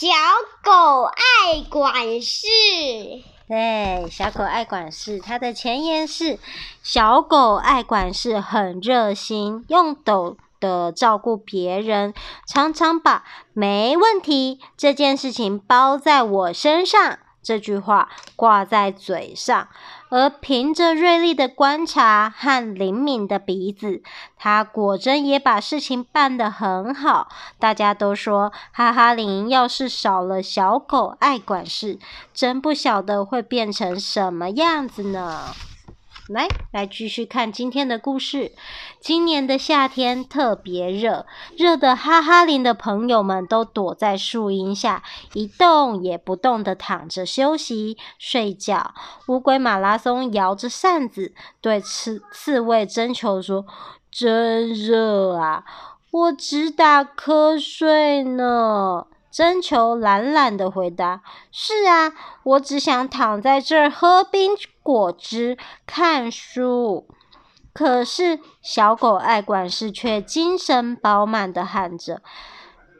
小狗爱管事。对，小狗爱管事，它的前言是：小狗爱管事，很热心，用斗的照顾别人，常常把没问题这件事情包在我身上。这句话挂在嘴上，而凭着锐利的观察和灵敏的鼻子，他果真也把事情办得很好。大家都说，哈哈林要是少了小狗爱管事，真不晓得会变成什么样子呢？来，来继续看今天的故事。今年的夏天特别热，热得哈哈林的朋友们都躲在树荫下，一动也不动地躺着休息睡觉。乌龟马拉松摇着扇子对刺刺猬征求说：“真热啊，我直打瞌睡呢。”征求懒懒的回答：“是啊，我只想躺在这儿喝冰果汁、看书。”可是小狗爱管事却精神饱满的喊着：“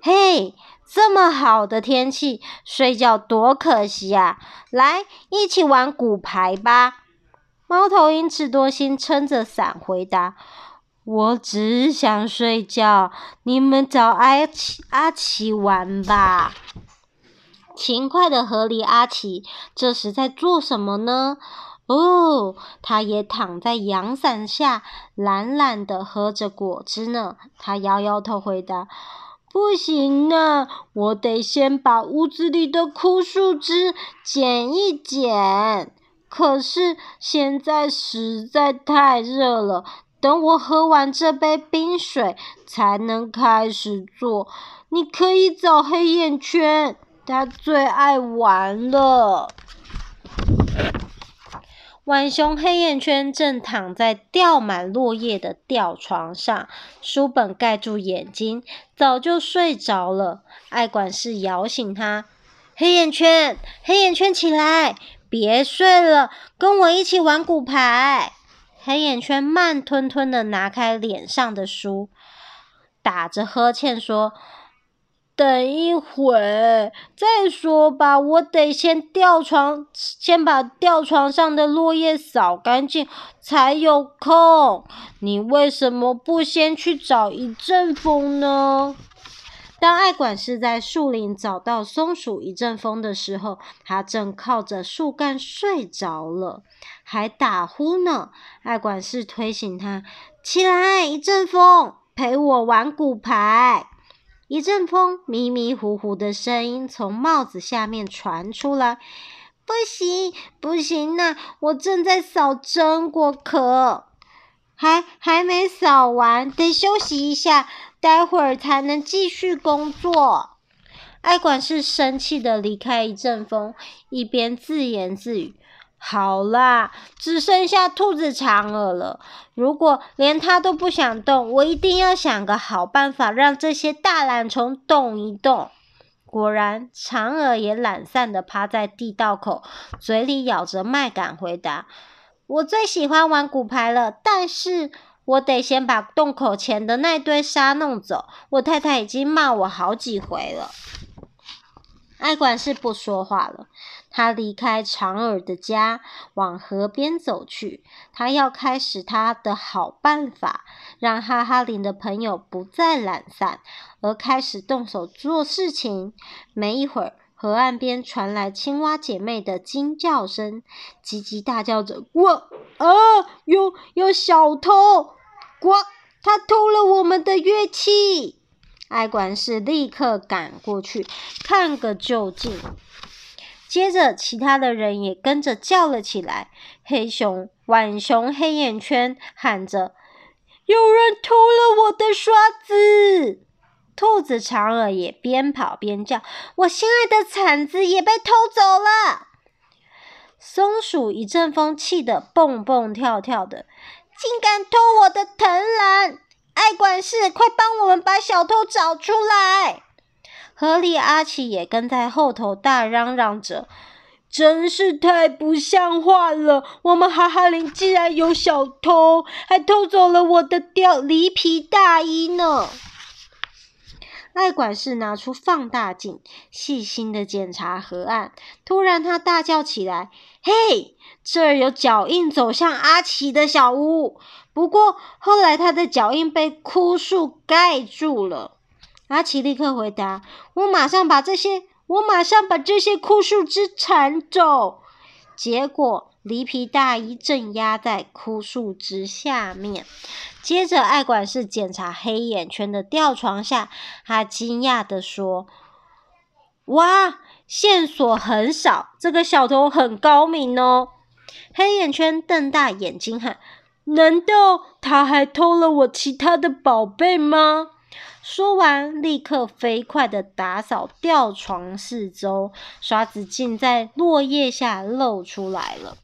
嘿，这么好的天气，睡觉多可惜啊！来，一起玩骨牌吧。”猫头鹰智多星撑着伞回答。我只想睡觉，你们找阿奇阿奇玩吧。勤快的河狸阿奇这时在做什么呢？哦，他也躺在阳伞下，懒懒的喝着果汁呢。他摇摇头回答：“不行啊，我得先把屋子里的枯树枝剪一剪。可是现在实在太热了。”等我喝完这杯冰水，才能开始做。你可以找黑眼圈，他最爱玩了。浣熊黑眼圈正躺在掉满落叶的吊床上，书本盖住眼睛，早就睡着了。爱管事摇醒他：“黑眼圈，黑眼圈起来，别睡了，跟我一起玩骨牌。”黑眼圈慢吞吞的拿开脸上的书，打着呵欠说：“等一会，再说吧，我得先吊床，先把吊床上的落叶扫干净，才有空。你为什么不先去找一阵风呢？”当爱管事在树林找到松鼠一阵风的时候，它正靠着树干睡着了，还打呼呢。爱管事推醒它：“起来，一阵风，陪我玩骨牌。”一阵风迷迷糊糊的声音从帽子下面传出来：“不行，不行呐，我正在扫榛果壳，还还没扫完，得休息一下。”待会儿才能继续工作。爱管事生气的离开一阵风，一边自言自语：“好啦，只剩下兔子长耳了。如果连它都不想动，我一定要想个好办法，让这些大懒虫动一动。”果然，长耳也懒散的趴在地道口，嘴里咬着麦秆回答：“我最喜欢玩骨牌了，但是……”我得先把洞口前的那堆沙弄走。我太太已经骂我好几回了。爱管事不说话了，他离开长耳的家，往河边走去。他要开始他的好办法，让哈哈林的朋友不再懒散，而开始动手做事情。没一会儿，河岸边传来青蛙姐妹的惊叫声，叽叽大叫着：“我啊，有有小偷！”呱！他偷了我们的乐器。爱管事立刻赶过去看个究竟。接着，其他的人也跟着叫了起来。黑熊、浣熊、黑眼圈喊着：“有人偷了我的刷子！”兔子长耳也边跑边叫：“我心爱的铲子也被偷走了！”松鼠一阵风气得蹦蹦跳跳的。竟敢偷我的藤篮！爱管事，快帮我们把小偷找出来！河狸阿奇也跟在后头大嚷嚷着：“真是太不像话了！我们哈哈林竟然有小偷，还偷走了我的貂狸皮大衣呢！”爱管事拿出放大镜，细心的检查河岸。突然，他大叫起来：“嘿，这儿有脚印走向阿奇的小屋！”不过，后来他的脚印被枯树盖住了。阿奇立刻回答：“我马上把这些，我马上把这些枯树枝铲走。”结果，黎皮大衣正压在枯树枝下面。接着，爱管事检查黑眼圈的吊床下，他惊讶地说：“哇，线索很少，这个小偷很高明哦！”黑眼圈瞪大眼睛喊：“难道他还偷了我其他的宝贝吗？”说完，立刻飞快地打扫吊床四周，刷子竟在落叶下露出来了。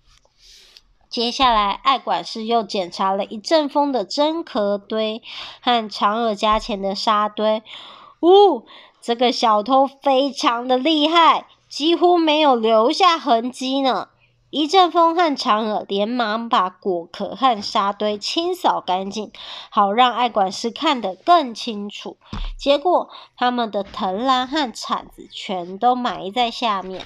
接下来，爱管事又检查了一阵风的真壳堆和长耳家前的沙堆。呜，这个小偷非常的厉害，几乎没有留下痕迹呢。一阵风和长耳连忙把果壳和沙堆清扫干净，好让爱管事看得更清楚。结果，他们的藤篮和铲子全都埋在下面。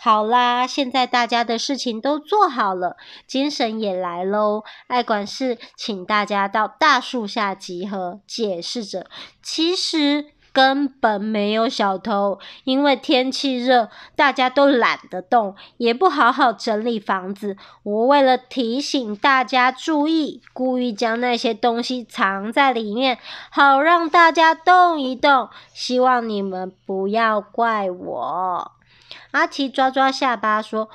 好啦，现在大家的事情都做好了，精神也来喽。爱管事请大家到大树下集合，解释着，其实根本没有小偷，因为天气热，大家都懒得动，也不好好整理房子。我为了提醒大家注意，故意将那些东西藏在里面，好让大家动一动。希望你们不要怪我。阿奇抓抓下巴说：“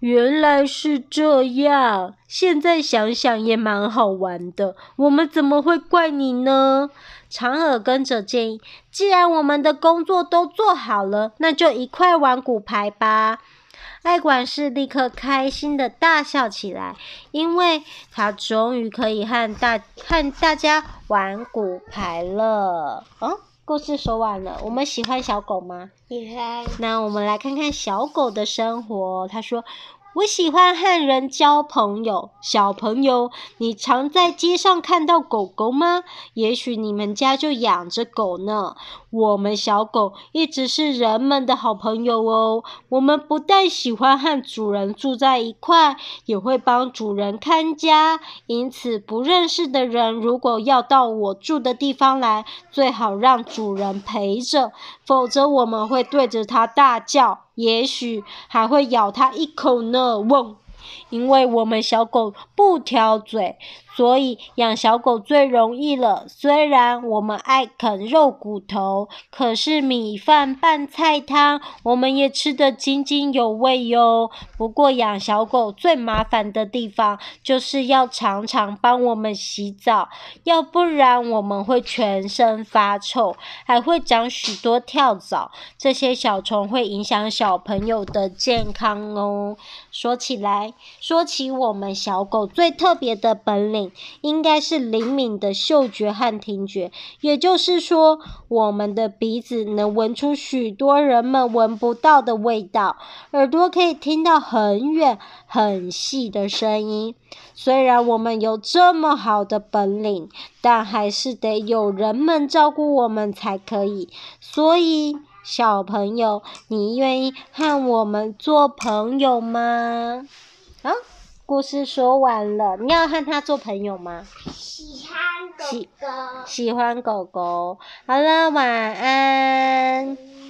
原来是这样，现在想想也蛮好玩的。我们怎么会怪你呢？”长耳跟着建议：“既然我们的工作都做好了，那就一块玩骨牌吧。”爱管事立刻开心的大笑起来，因为他终于可以和大和大家玩骨牌了。哦故事说完了，我们喜欢小狗吗？喜欢。那我们来看看小狗的生活。他说。我喜欢和人交朋友。小朋友，你常在街上看到狗狗吗？也许你们家就养着狗呢。我们小狗一直是人们的好朋友哦。我们不但喜欢和主人住在一块，也会帮主人看家。因此，不认识的人如果要到我住的地方来，最好让主人陪着，否则我们会对着他大叫。也许还会咬他一口呢，汪！因为我们小狗不挑嘴。所以养小狗最容易了。虽然我们爱啃肉骨头，可是米饭拌菜汤，我们也吃得津津有味哟。不过养小狗最麻烦的地方，就是要常常帮我们洗澡，要不然我们会全身发臭，还会长许多跳蚤。这些小虫会影响小朋友的健康哦。说起来，说起我们小狗最特别的本领。应该是灵敏的嗅觉和听觉，也就是说，我们的鼻子能闻出许多人们闻不到的味道，耳朵可以听到很远很细的声音。虽然我们有这么好的本领，但还是得有人们照顾我们才可以。所以，小朋友，你愿意和我们做朋友吗？啊？故事说完了，你要和它做朋友吗？喜欢狗狗。喜，喜欢狗狗。好了，晚安。